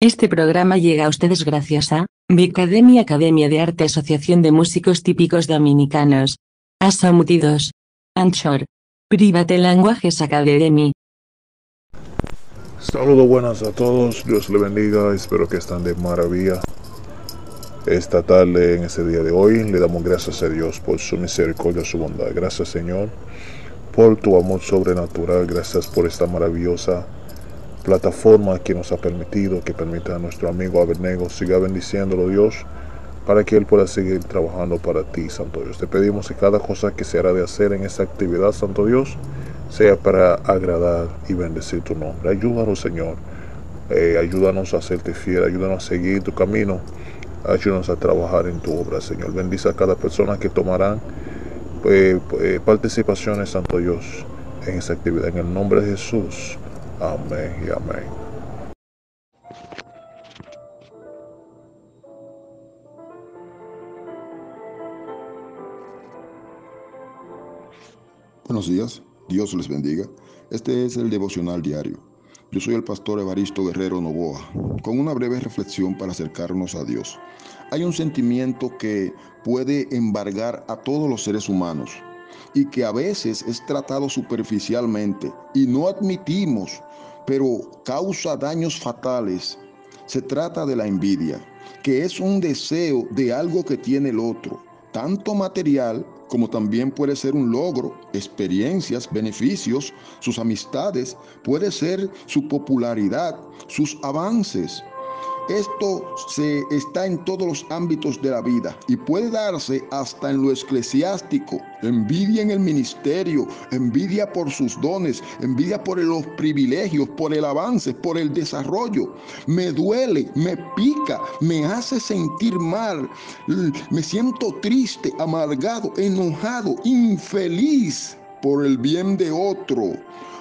Este programa llega a ustedes gracias a Bicademia Academia de Arte Asociación de Músicos Típicos Dominicanos. Asamutidos. Anchor. Private Languages Academy. Saludos buenas a todos, Dios le bendiga, espero que estén de maravilla. Esta tarde, en ese día de hoy, le damos gracias a Dios por su misericordia, su bondad. Gracias Señor por tu amor sobrenatural, gracias por esta maravillosa plataforma que nos ha permitido, que permita a nuestro amigo Abernego siga bendiciéndolo Dios, para que Él pueda seguir trabajando para ti, Santo Dios. Te pedimos que cada cosa que se hará de hacer en esta actividad, Santo Dios, sea para agradar y bendecir tu nombre. Ayúdanos, Señor. Eh, ayúdanos a hacerte fiel, ayúdanos a seguir tu camino, ayúdanos a trabajar en tu obra, Señor. Bendice a cada persona que tomarán eh, eh, participaciones, Santo Dios, en esta actividad. En el nombre de Jesús. Amén y amén. Buenos días, Dios les bendiga. Este es el devocional diario. Yo soy el pastor Evaristo Guerrero Novoa, con una breve reflexión para acercarnos a Dios. Hay un sentimiento que puede embargar a todos los seres humanos y que a veces es tratado superficialmente y no admitimos pero causa daños fatales. Se trata de la envidia, que es un deseo de algo que tiene el otro, tanto material como también puede ser un logro, experiencias, beneficios, sus amistades, puede ser su popularidad, sus avances. Esto se está en todos los ámbitos de la vida y puede darse hasta en lo eclesiástico. Envidia en el ministerio, envidia por sus dones, envidia por los privilegios, por el avance, por el desarrollo. Me duele, me pica, me hace sentir mal. Me siento triste, amargado, enojado, infeliz por el bien de otro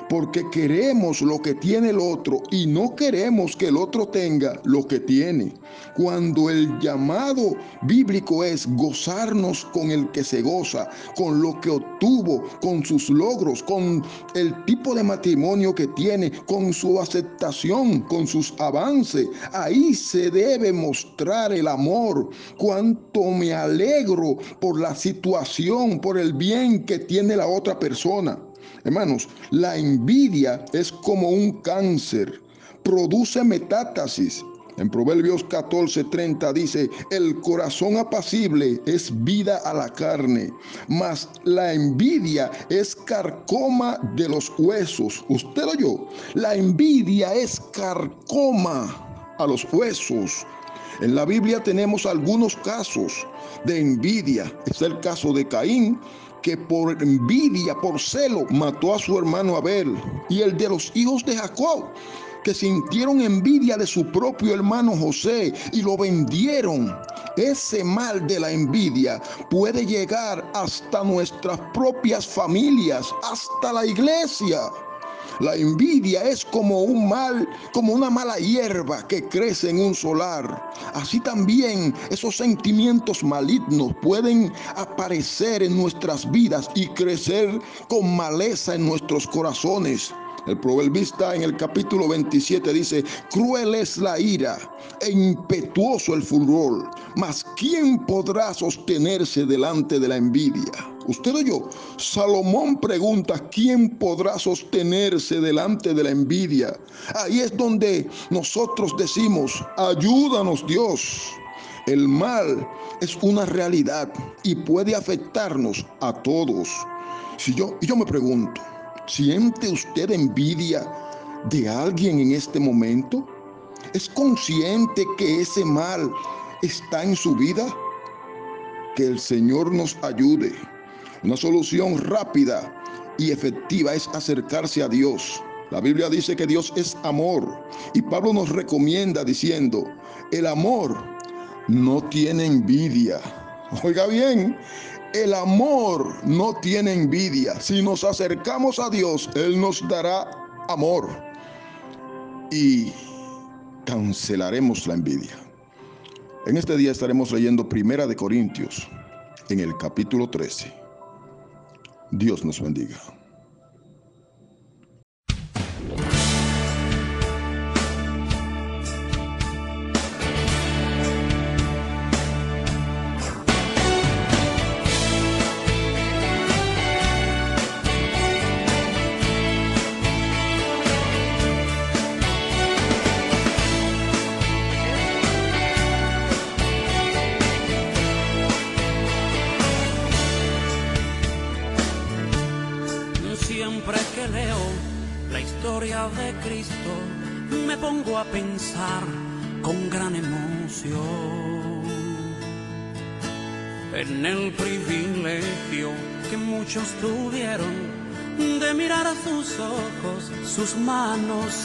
porque queremos lo que tiene el otro y no queremos que el otro tenga lo que tiene. Cuando el llamado bíblico es gozarnos con el que se goza, con lo que obtuvo, con sus logros, con el tipo de matrimonio que tiene, con su aceptación, con sus avances, ahí se debe mostrar el amor. Cuánto me alegro por la situación, por el bien que tiene la otra persona. Hermanos, la envidia es como un cáncer, produce metástasis. En Proverbios 14:30 dice, el corazón apacible es vida a la carne, mas la envidia es carcoma de los huesos. Usted yo, la envidia es carcoma a los huesos. En la Biblia tenemos algunos casos de envidia. Es el caso de Caín, que por envidia, por celo, mató a su hermano Abel, y el de los hijos de Jacob, que sintieron envidia de su propio hermano José y lo vendieron. Ese mal de la envidia puede llegar hasta nuestras propias familias, hasta la iglesia. La envidia es como un mal, como una mala hierba que crece en un solar. Así también esos sentimientos malignos pueden aparecer en nuestras vidas y crecer con maleza en nuestros corazones. El proverbista en el capítulo 27 dice, cruel es la ira e impetuoso el furor, mas ¿quién podrá sostenerse delante de la envidia? Usted o yo, Salomón pregunta, ¿quién podrá sostenerse delante de la envidia? Ahí es donde nosotros decimos, ayúdanos Dios. El mal es una realidad y puede afectarnos a todos. Si yo, y yo me pregunto, ¿Siente usted envidia de alguien en este momento? ¿Es consciente que ese mal está en su vida? Que el Señor nos ayude. Una solución rápida y efectiva es acercarse a Dios. La Biblia dice que Dios es amor y Pablo nos recomienda diciendo, el amor no tiene envidia. Oiga bien, el amor no tiene envidia. Si nos acercamos a Dios, Él nos dará amor y cancelaremos la envidia. En este día estaremos leyendo Primera de Corintios en el capítulo 13. Dios nos bendiga.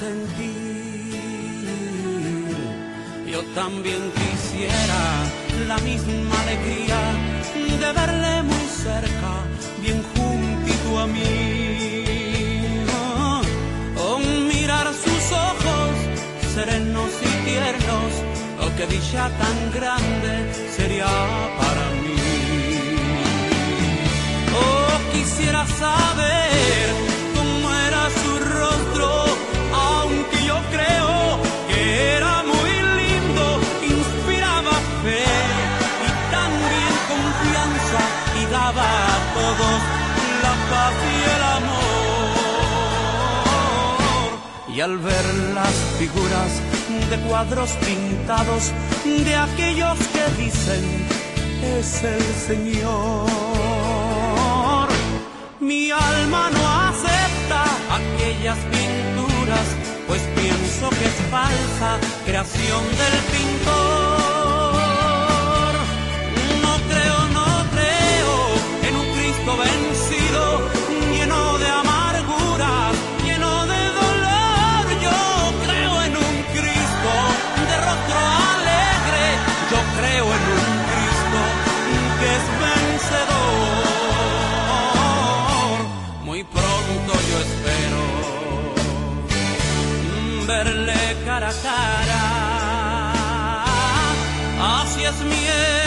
Sentir. Yo también quisiera la misma alegría de verle muy cerca, bien juntito a mí. Oh, mirar sus ojos serenos y tiernos, oh, que dicha tan grande sería para mí. Oh, quisiera saber Y al ver las figuras de cuadros pintados de aquellos que dicen es el Señor. Mi alma no acepta aquellas pinturas, pues pienso que es falsa creación del pintor. No creo, no creo en un Cristo vencido, verle cara a cara. Así es mi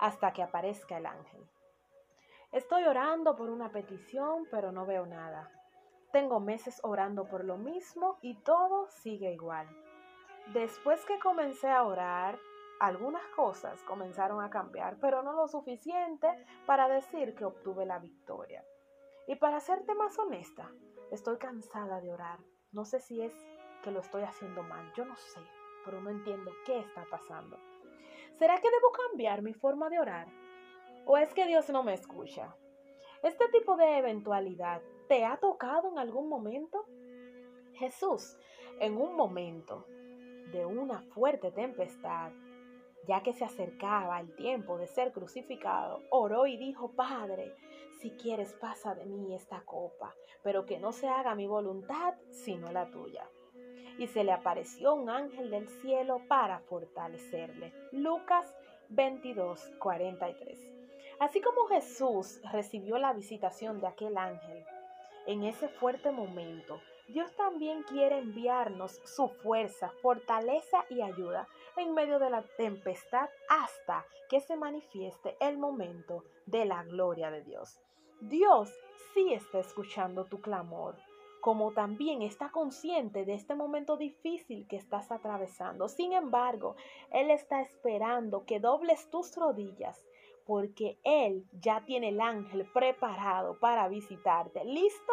Hasta que aparezca el ángel. Estoy orando por una petición, pero no veo nada. Tengo meses orando por lo mismo y todo sigue igual. Después que comencé a orar, algunas cosas comenzaron a cambiar, pero no lo suficiente para decir que obtuve la victoria. Y para serte más honesta, estoy cansada de orar. No sé si es que lo estoy haciendo mal, yo no sé, pero no entiendo qué está pasando. ¿Será que debo cambiar mi forma de orar? ¿O es que Dios no me escucha? ¿Este tipo de eventualidad te ha tocado en algún momento? Jesús, en un momento de una fuerte tempestad, ya que se acercaba el tiempo de ser crucificado, oró y dijo, Padre, si quieres pasa de mí esta copa, pero que no se haga mi voluntad, sino la tuya. Y se le apareció un ángel del cielo para fortalecerle. Lucas 22, 43. Así como Jesús recibió la visitación de aquel ángel, en ese fuerte momento, Dios también quiere enviarnos su fuerza, fortaleza y ayuda en medio de la tempestad hasta que se manifieste el momento de la gloria de Dios. Dios sí está escuchando tu clamor, como también está consciente de este momento difícil que estás atravesando. Sin embargo, Él está esperando que dobles tus rodillas porque Él ya tiene el ángel preparado para visitarte, listo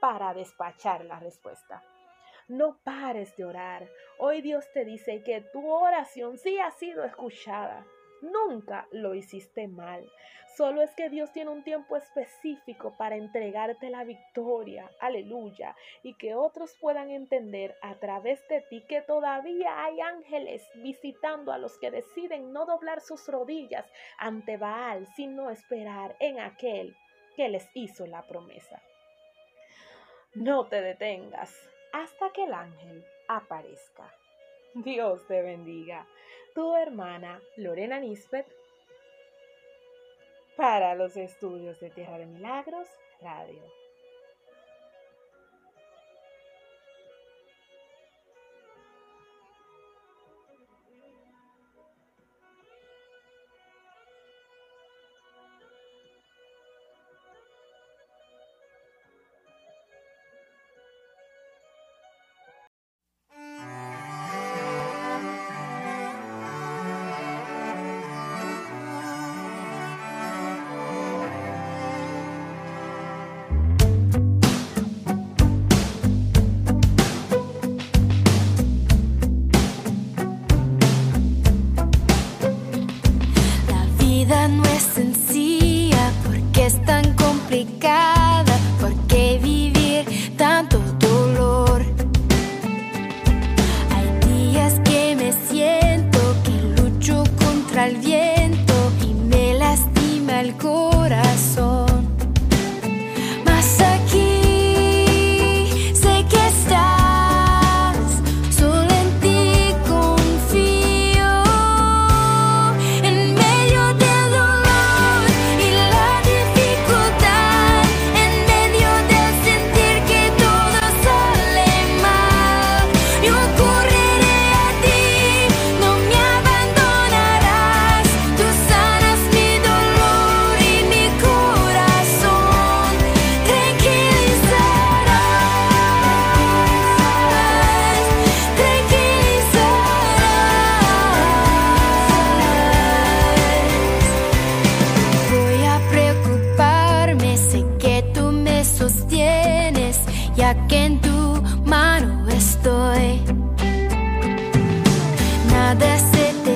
para despachar la respuesta. No pares de orar. Hoy Dios te dice que tu oración sí ha sido escuchada. Nunca lo hiciste mal. Solo es que Dios tiene un tiempo específico para entregarte la victoria. Aleluya. Y que otros puedan entender a través de ti que todavía hay ángeles visitando a los que deciden no doblar sus rodillas ante Baal, sino esperar en aquel que les hizo la promesa. No te detengas hasta que el ángel aparezca. Dios te bendiga. Tu hermana Lorena Nisbet para los estudios de Tierra de Milagros Radio.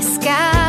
sky.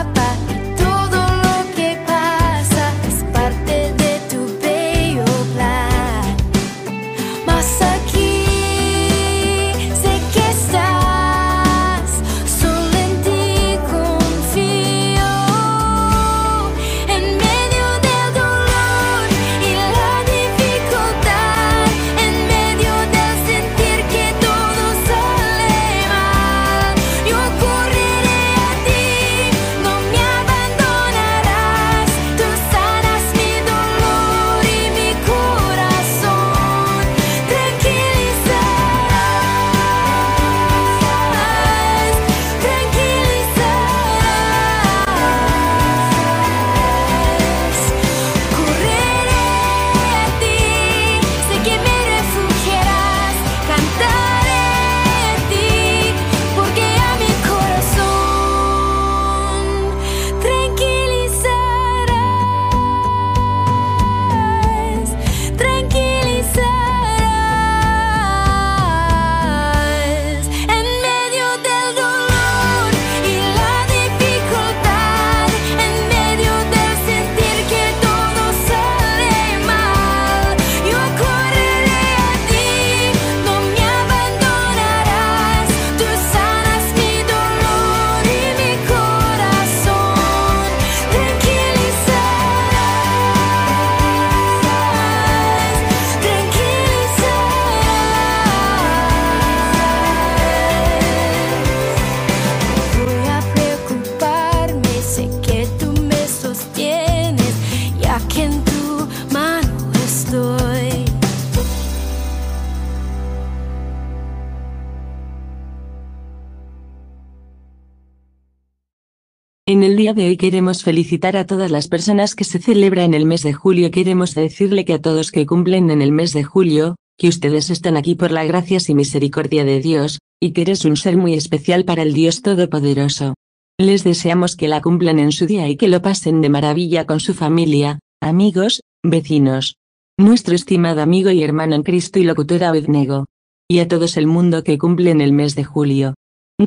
En el día de hoy queremos felicitar a todas las personas que se celebra en el mes de julio. Queremos decirle que a todos que cumplen en el mes de julio, que ustedes están aquí por la gracias y misericordia de Dios, y que eres un ser muy especial para el Dios Todopoderoso. Les deseamos que la cumplan en su día y que lo pasen de maravilla con su familia, amigos, vecinos. Nuestro estimado amigo y hermano en Cristo y locutor Abednego. Y a todos el mundo que cumple en el mes de julio.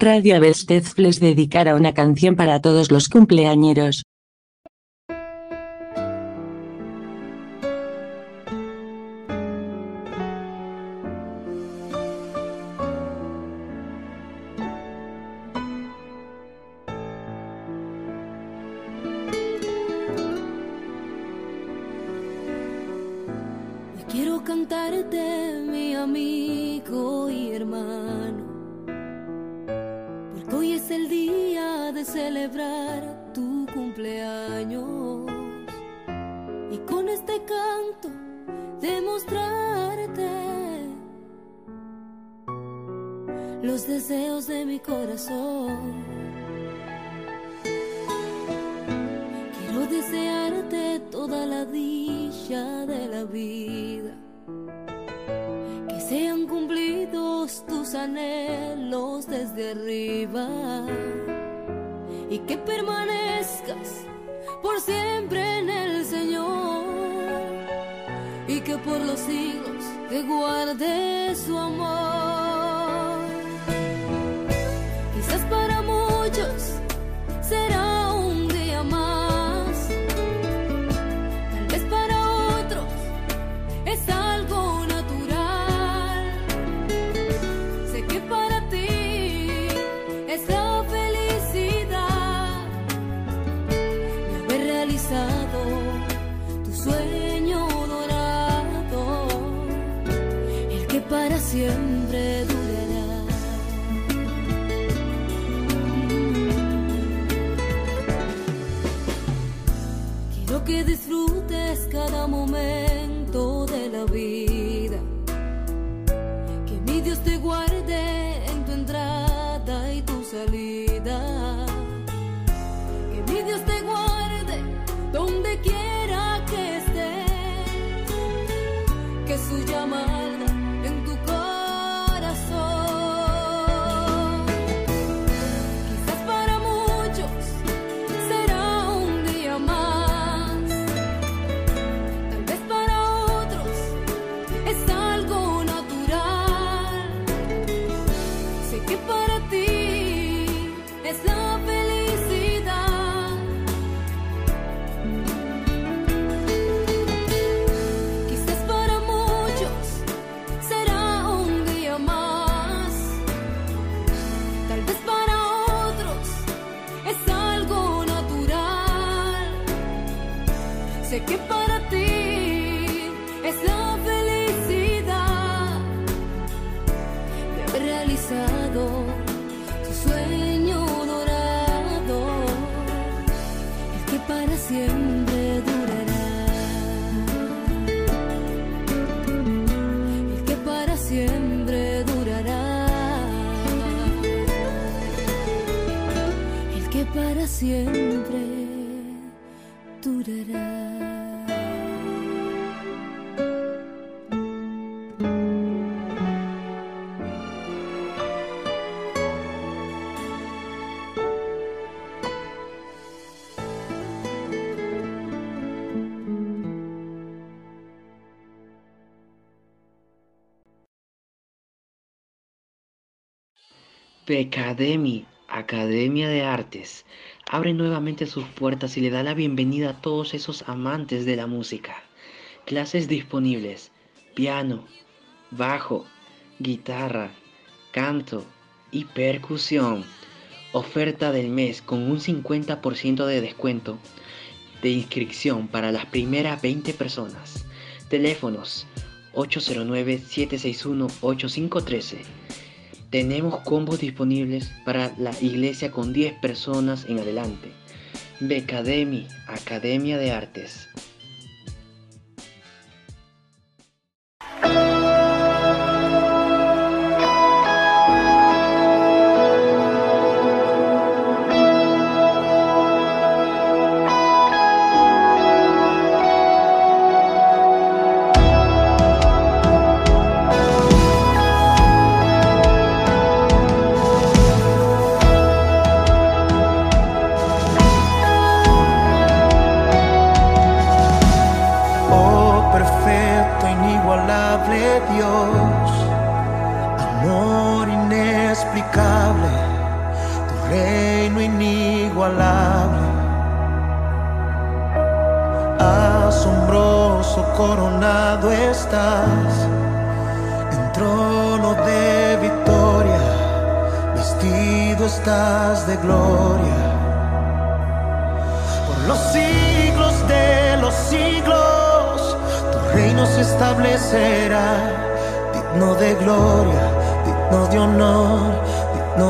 Radio Abestez les dedicará una canción para todos los cumpleañeros. Quiero cantarte, mi amigo y hermano, hoy es el día de celebrar tu cumpleaños y con este canto demostrarte los deseos de mi corazón. Quiero desearte toda la dicha de la vida, que sean anhelos desde arriba y que permanezcas por siempre en el Señor y que por los siglos te guarde su amor. Siempre durará. Quiero que disfrutes cada momento de la vida. Becademy, Academia de Artes, abre nuevamente sus puertas y le da la bienvenida a todos esos amantes de la música. Clases disponibles: piano, bajo, guitarra, canto y percusión. Oferta del mes con un 50% de descuento de inscripción para las primeras 20 personas. Teléfonos 809-761-8513. Tenemos combos disponibles para la iglesia con 10 personas en adelante. Becademy, Academia de Artes.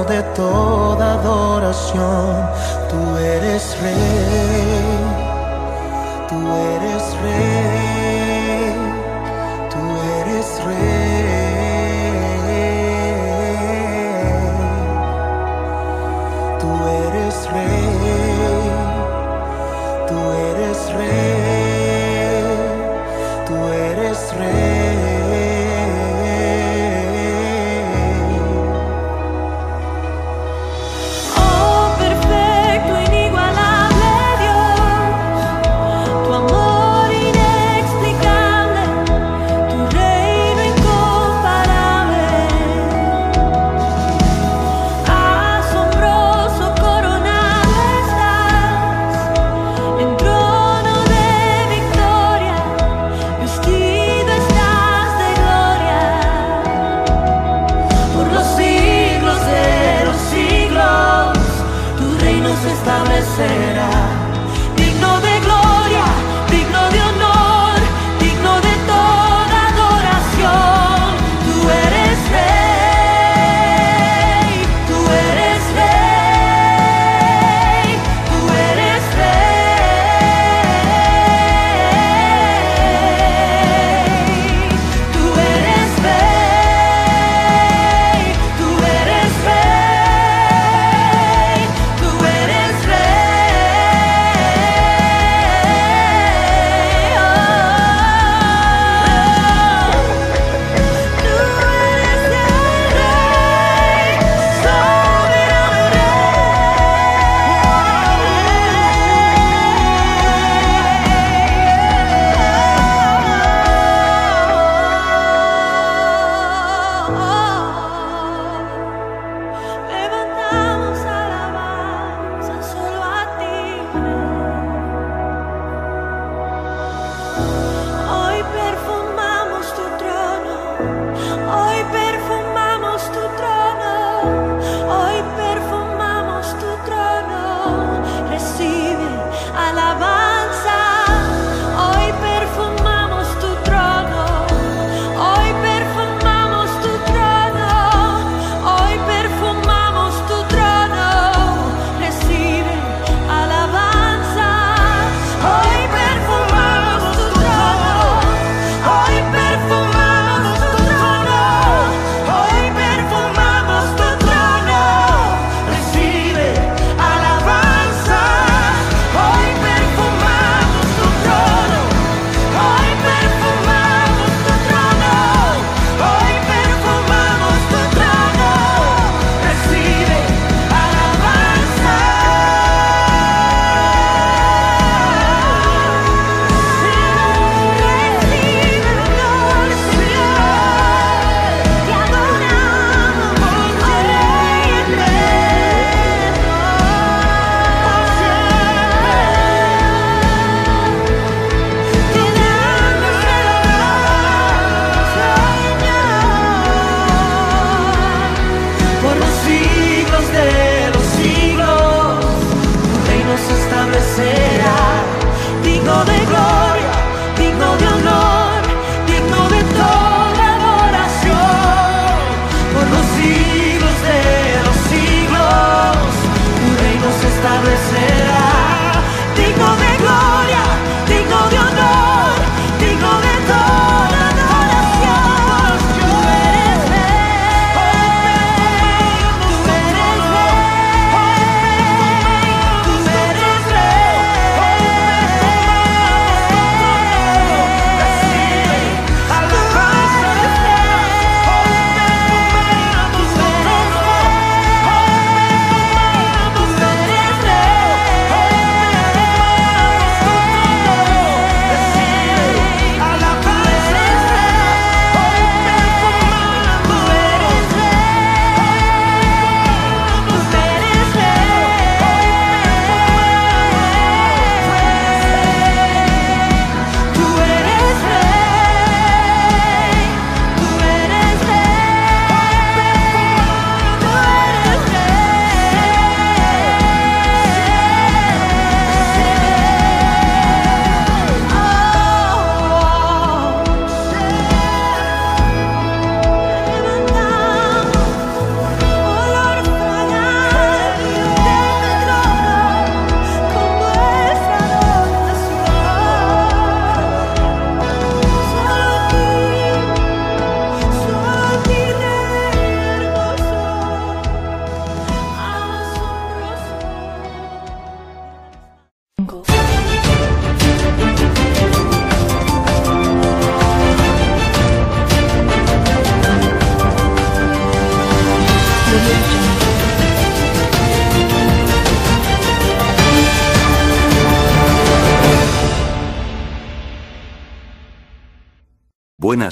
de toda adoración. Tú eres rey, tú eres rey.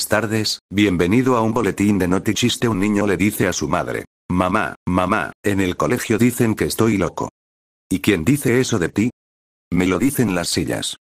Tardes, bienvenido a un boletín de Noti Chiste. Un niño le dice a su madre, Mamá, mamá, en el colegio dicen que estoy loco. ¿Y quién dice eso de ti? Me lo dicen las sillas.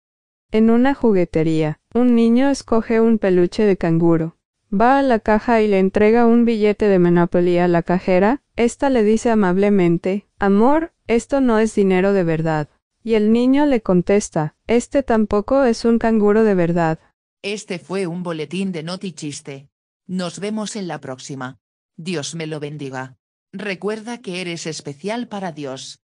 En una juguetería, un niño escoge un peluche de canguro. Va a la caja y le entrega un billete de Monopoly a la cajera. Esta le dice amablemente, Amor, esto no es dinero de verdad. Y el niño le contesta, Este tampoco es un canguro de verdad. Este fue un boletín de Noti Chiste. Nos vemos en la próxima. Dios me lo bendiga. Recuerda que eres especial para Dios.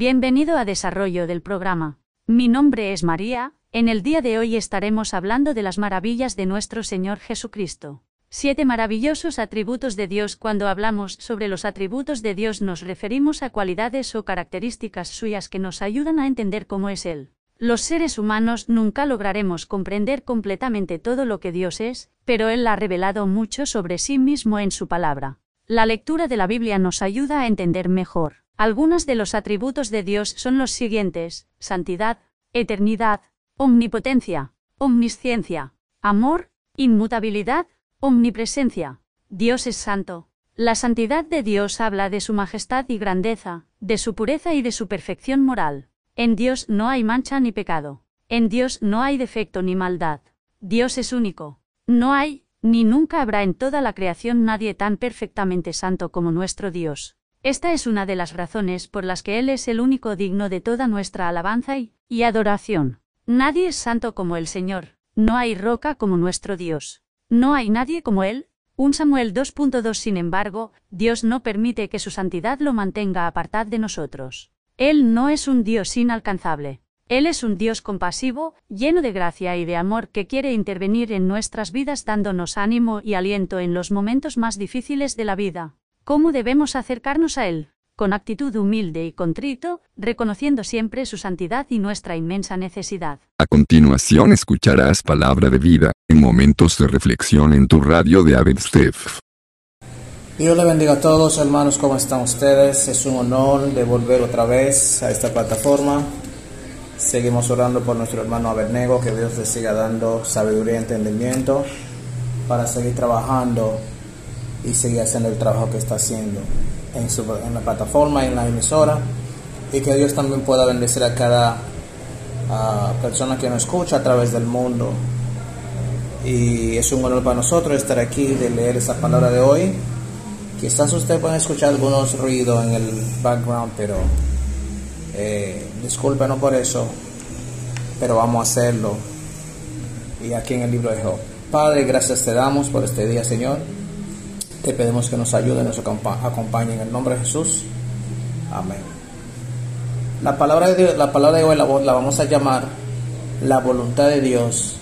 Bienvenido a Desarrollo del programa. Mi nombre es María, en el día de hoy estaremos hablando de las maravillas de nuestro Señor Jesucristo. Siete maravillosos atributos de Dios. Cuando hablamos sobre los atributos de Dios nos referimos a cualidades o características suyas que nos ayudan a entender cómo es Él. Los seres humanos nunca lograremos comprender completamente todo lo que Dios es, pero Él ha revelado mucho sobre sí mismo en su palabra. La lectura de la Biblia nos ayuda a entender mejor. Algunos de los atributos de Dios son los siguientes, santidad, eternidad, omnipotencia, omnisciencia, amor, inmutabilidad, omnipresencia. Dios es santo. La santidad de Dios habla de su majestad y grandeza, de su pureza y de su perfección moral. En Dios no hay mancha ni pecado. En Dios no hay defecto ni maldad. Dios es único. No hay, ni nunca habrá en toda la creación nadie tan perfectamente santo como nuestro Dios. Esta es una de las razones por las que Él es el único digno de toda nuestra alabanza y, adoración. Nadie es santo como el Señor, no hay roca como nuestro Dios. No hay nadie como Él. Un Samuel 2.2 Sin embargo, Dios no permite que su santidad lo mantenga apartado de nosotros. Él no es un Dios inalcanzable. Él es un Dios compasivo, lleno de gracia y de amor que quiere intervenir en nuestras vidas dándonos ánimo y aliento en los momentos más difíciles de la vida. ¿Cómo debemos acercarnos a Él? Con actitud humilde y contrito, reconociendo siempre su santidad y nuestra inmensa necesidad. A continuación escucharás palabra de vida, en momentos de reflexión en tu radio de Abedstef. Dios le bendiga a todos, hermanos, ¿cómo están ustedes? Es un honor de volver otra vez a esta plataforma. Seguimos orando por nuestro hermano Abernego, que Dios le siga dando sabiduría y entendimiento para seguir trabajando y seguir haciendo el trabajo que está haciendo en, su, en la plataforma en la emisora. Y que Dios también pueda bendecir a cada persona que nos escucha a través del mundo. Y es un honor para nosotros estar aquí de leer esa palabra de hoy. Quizás usted pueda escuchar algunos ruidos en el background pero eh, discúlpenos por eso pero vamos a hacerlo. Y aquí en el libro de Job. Padre gracias te damos por este día Señor te pedimos que nos ayude, nos acompañe en el nombre de Jesús. Amén. La palabra de, la palabra de hoy la, la vamos a llamar la voluntad de Dios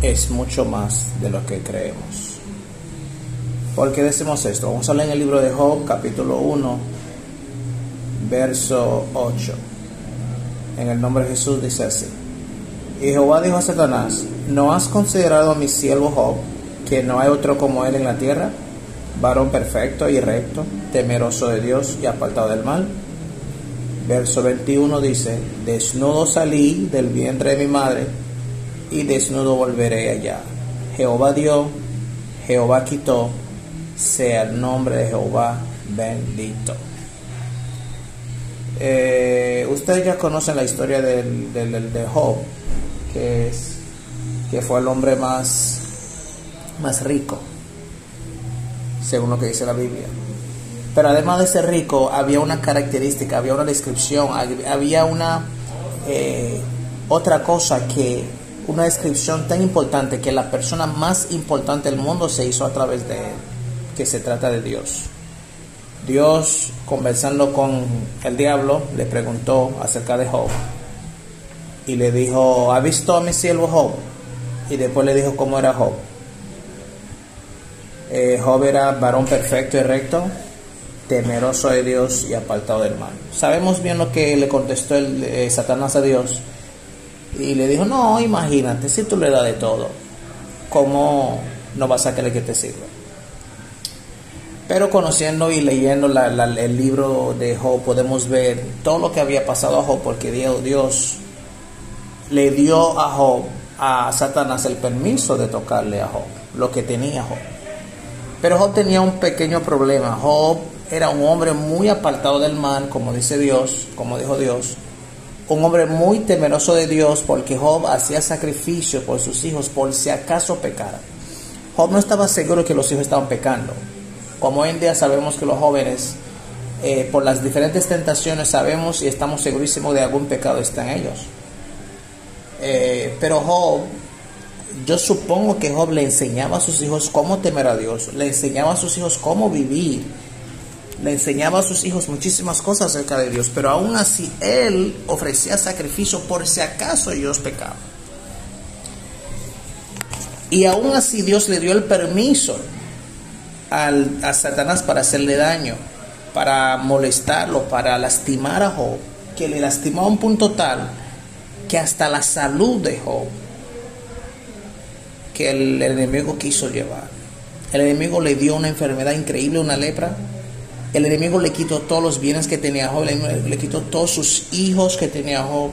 es mucho más de lo que creemos. ¿Por qué decimos esto? Vamos a leer en el libro de Job, capítulo 1, verso 8. En el nombre de Jesús dice así. Y Jehová dijo a Satanás, ¿no has considerado a mi siervo Job, que no hay otro como él en la tierra? Varón perfecto y recto, temeroso de Dios y apartado del mal. Verso 21 dice, desnudo salí del vientre de mi madre y desnudo volveré allá. Jehová dio, Jehová quitó, sea el nombre de Jehová bendito. Eh, ustedes ya conocen la historia del, del, de Job, que, es, que fue el hombre más, más rico según lo que dice la Biblia. Pero además de ser rico, había una característica, había una descripción, había una eh, otra cosa que, una descripción tan importante que la persona más importante del mundo se hizo a través de él, que se trata de Dios. Dios, conversando con el diablo, le preguntó acerca de Job. Y le dijo, ¿ha visto a mi siervo Job? Y después le dijo cómo era Job. Eh, Job era varón perfecto y recto, temeroso de Dios y apartado del mal. Sabemos bien lo que le contestó el, eh, Satanás a Dios. Y le dijo, no, imagínate, si tú le das de todo, ¿cómo no vas a querer que te sirva? Pero conociendo y leyendo el libro de Job, podemos ver todo lo que había pasado a Job, porque Dios le dio a Job, a Satanás, el permiso de tocarle a Job, lo que tenía Job. Pero Job tenía un pequeño problema. Job era un hombre muy apartado del mal, como dice Dios, como dijo Dios. Un hombre muy temeroso de Dios porque Job hacía sacrificio por sus hijos por si acaso pecara. Job no estaba seguro que los hijos estaban pecando. Como hoy en día sabemos que los jóvenes, eh, por las diferentes tentaciones, sabemos y estamos segurísimos de algún pecado está en ellos. Eh, pero Job, yo supongo que Job le enseñaba a sus hijos cómo temer a Dios, le enseñaba a sus hijos cómo vivir, le enseñaba a sus hijos muchísimas cosas acerca de Dios, pero aún así él ofrecía sacrificio por si acaso ellos pecaban. Y aún así Dios le dio el permiso a Satanás para hacerle daño, para molestarlo, para lastimar a Job, que le lastimó a un punto tal que hasta la salud de Job, que el, enemigo quiso llevar. El enemigo le dio una enfermedad increíble, una lepra. El enemigo le quitó todos los bienes que tenía Job, le, quitó todos sus hijos que tenía Job.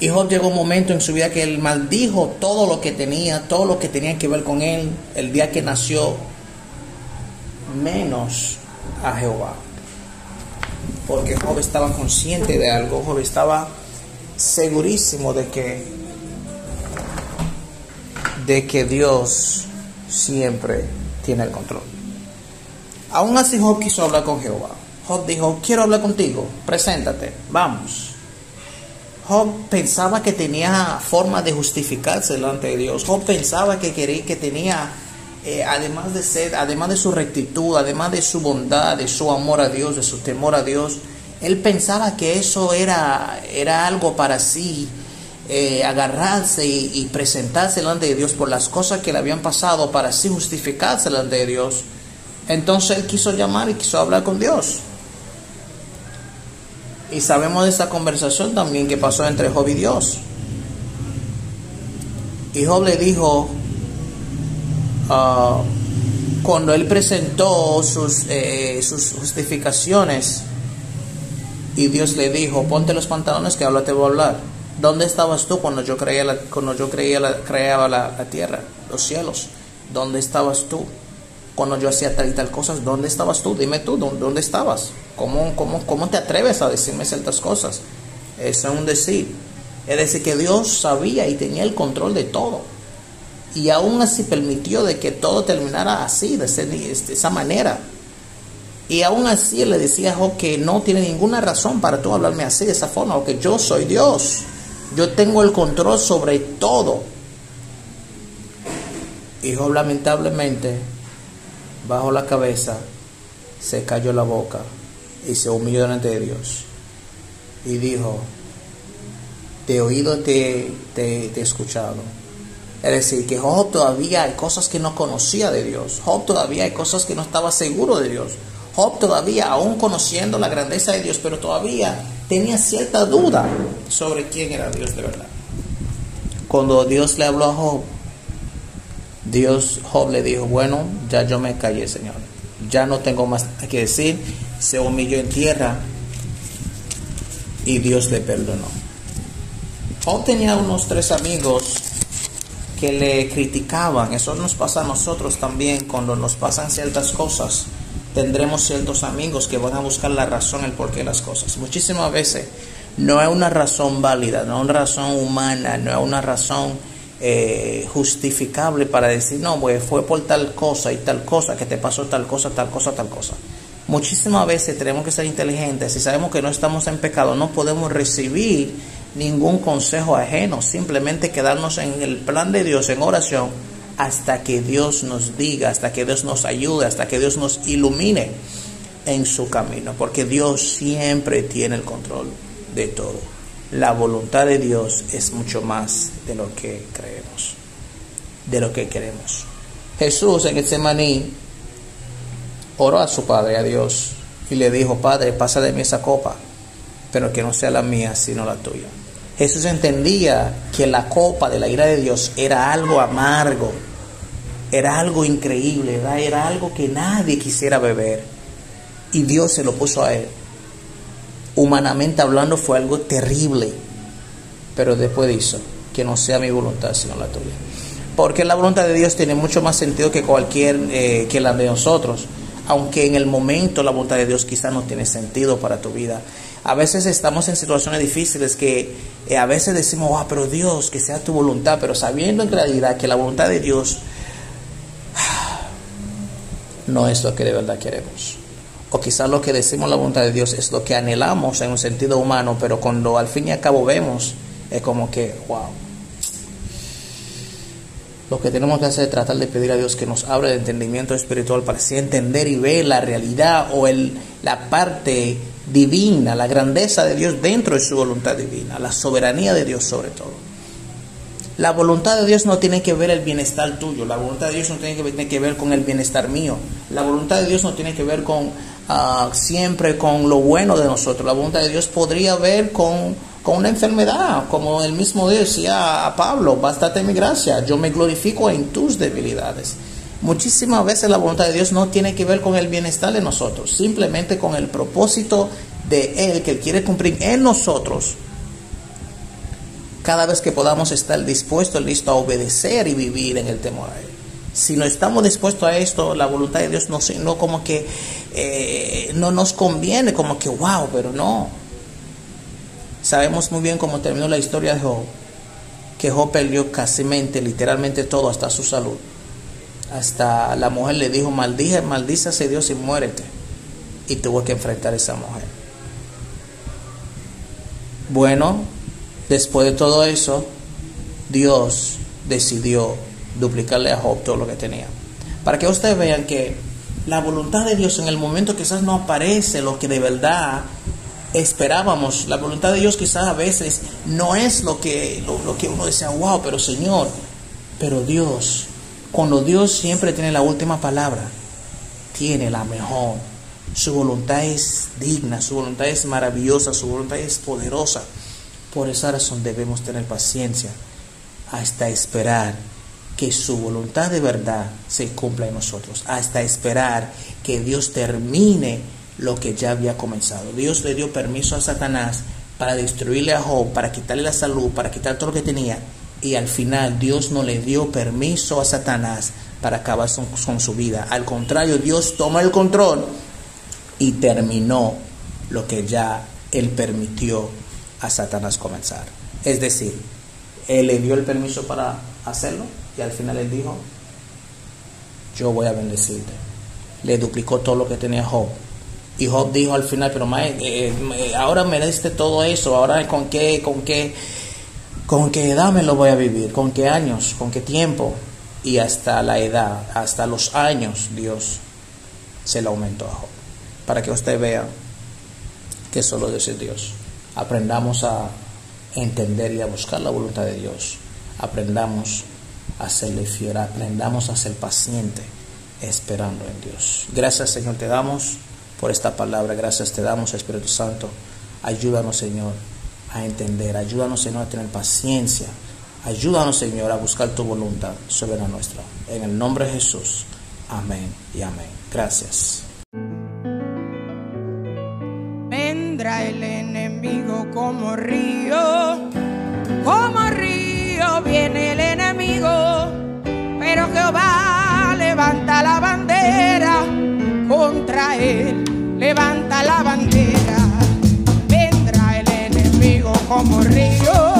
Y Job llegó un momento en su vida que él maldijo todo lo que tenía, todo lo que tenía que ver con él, el día que nació, menos a Jehová. Porque Job estaba consciente de algo, Job estaba segurísimo de que, de que Dios siempre tiene el control. Aún así Job quiso hablar con Jehová. Job dijo, quiero hablar contigo, preséntate, vamos. Job pensaba que tenía forma de justificarse delante de Dios. Job pensaba que quería, que tenía, eh, además de ser, además de su rectitud, además de su bondad, de su amor a Dios, de su temor a Dios, él pensaba que eso era, era algo para sí, eh, agarrarse y, presentarse delante de Dios por las cosas que le habían pasado, para así justificarse delante de Dios. Entonces él quiso llamar y quiso hablar con Dios. Y sabemos de esa conversación también que pasó entre Job y Dios. Y Job le dijo, uh, cuando él presentó sus, eh, sus justificaciones, y Dios le dijo, ponte los pantalones que ahora te voy a hablar. ¿Dónde estabas tú cuando yo creía la, cuando yo creía la, creaba la, la tierra, los cielos? ¿Dónde estabas tú? cuando yo hacía tal y tal cosas, ¿dónde estabas tú? Dime tú, ¿dónde estabas? ¿Cómo, cómo, cómo te atreves a decirme ciertas cosas? Eso es un decir. Es decir, que Dios sabía y tenía el control de todo. Y aún así permitió de que todo terminara así, de, esa manera. Y aún así le decía a Job que no tiene ninguna razón para tú hablarme así, de esa forma, porque yo soy Dios. Yo tengo el control sobre todo. Y Job lamentablemente bajo la cabeza, se cayó la boca y se humilló delante de Dios. Y dijo, de oído te, te, he escuchado. Es decir, que Job todavía hay cosas que no conocía de Dios. Job todavía hay cosas que no estaba seguro de Dios. Job todavía, aún conociendo la grandeza de Dios, pero todavía tenía cierta duda sobre quién era Dios de verdad. Cuando Dios le habló a Job, Dios, Job le dijo, bueno, ya yo me callé, Señor. Ya no tengo más que decir. Se humilló en tierra y Dios le perdonó. Job tenía unos tres amigos que le criticaban. Eso nos pasa a nosotros también cuando nos pasan ciertas cosas. Tendremos ciertos amigos que van a buscar la razón, el porqué de las cosas. Muchísimas veces no es una razón válida, no es una razón humana, no es una razón eh, justificable para decir, no, pues fue por tal cosa y tal cosa, que te pasó tal cosa, tal cosa, tal cosa. Muchísimas veces tenemos que ser inteligentes. Si sabemos que no estamos en pecado, no podemos recibir ningún consejo ajeno. Simplemente quedarnos en el plan de Dios, en oración, hasta que Dios nos diga, hasta que Dios nos ayude, hasta que Dios nos ilumine en su camino, porque Dios siempre tiene el control de todo. La voluntad de Dios es mucho más de lo que creemos, de lo que queremos. Jesús en este maní oró a su Padre, a Dios, y le dijo, Padre, pasa de mí esa copa, pero que no sea la mía, sino la tuya. Jesús entendía que la copa de la ira de Dios era algo amargo, era algo increíble, era algo que nadie quisiera beber. Y Dios se lo puso a él. Humanamente hablando fue algo terrible, pero después hizo que no sea mi voluntad, sino la tuya. Porque la voluntad de Dios tiene mucho más sentido que cualquier, eh, que la de nosotros. Aunque en el momento la voluntad de Dios quizás no tiene sentido para tu vida. A veces estamos en situaciones difíciles que eh, a veces decimos, ah, pero Dios, que sea tu voluntad, pero sabiendo en realidad que la voluntad de Dios no es lo que de verdad queremos. O quizás lo que decimos la voluntad de Dios es lo que anhelamos en un sentido humano, pero cuando al fin y al cabo vemos, es como que, wow. Lo que tenemos que hacer es tratar de pedir a Dios que nos abra el entendimiento espiritual para así entender y ver la realidad o el, la parte divina, la grandeza de Dios dentro de su voluntad divina, la soberanía de Dios sobre todo. La voluntad de Dios no tiene que ver el bienestar tuyo, la voluntad de Dios no tiene que, tiene que ver con el bienestar mío, la voluntad de Dios no tiene que ver con uh, siempre con lo bueno de nosotros, la voluntad de Dios podría ver con, con una enfermedad, como el mismo Dios decía a Pablo, bástate mi gracia, yo me glorifico en tus debilidades. Muchísimas veces la voluntad de Dios no tiene que ver con el bienestar de nosotros, simplemente con el propósito de Él que Él quiere cumplir en nosotros. Cada vez que podamos estar dispuestos, listos a obedecer y vivir en el temor a Él. Si no estamos dispuestos a esto, la voluntad de Dios no, no como que eh, no nos conviene, como que wow, pero no. Sabemos muy bien cómo terminó la historia de Job, que Job perdió casi literalmente todo, hasta su salud hasta la mujer le dijo, maldije, maldízase Dios y muérete. Y tuvo que enfrentar a esa mujer. Bueno, después de todo eso, Dios decidió duplicarle a Job todo lo que tenía. Para que ustedes vean que la voluntad de Dios en el momento quizás no aparece lo que de verdad esperábamos. La voluntad de Dios quizás a veces no es lo que, lo, que uno desea, wow, pero Señor, pero Dios cuando Dios siempre tiene la última palabra, tiene la mejor. Su voluntad es digna, su voluntad es maravillosa, su voluntad es poderosa. Por esa razón debemos tener paciencia hasta esperar que su voluntad de verdad se cumpla en nosotros, hasta esperar que Dios termine lo que ya había comenzado. Dios le dio permiso a Satanás para destruirle a Job, para quitarle la salud, para quitar todo lo que tenía, y al final Dios no le dio permiso a Satanás para acabar con, su vida. Al contrario, Dios toma el control y terminó lo que ya él permitió a Satanás comenzar. Es decir, él le dio el permiso para hacerlo y al final él dijo, yo voy a bendecirte. Le duplicó todo lo que tenía Job. Y Job dijo al final, pero eh, eh, ahora me diste todo eso, ahora con qué, con qué ¿Con qué edad me lo voy a vivir? ¿Con qué años? ¿Con qué tiempo? Y hasta la edad, hasta los años, Dios se lo aumentó a Job. Para que usted vea que solo Dios es Dios. Aprendamos a entender y a buscar la voluntad de Dios. Aprendamos a serle fiel, aprendamos a ser paciente esperando en Dios. Gracias Señor te damos por esta palabra, gracias te damos Espíritu Santo. Ayúdanos Señor a entender. Ayúdanos, Señor, a tener paciencia. Ayúdanos, Señor, a buscar tu voluntad sobre la nuestra. En el nombre de Jesús. Amén y amén. Gracias. Vendrá el enemigo como río, contra él, levanta la bandera. Como río,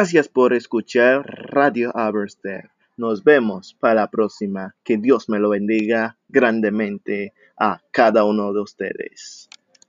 Gracias por escuchar Radio Abersteth. Nos vemos para la próxima. Que Dios me lo bendiga grandemente a cada uno de ustedes.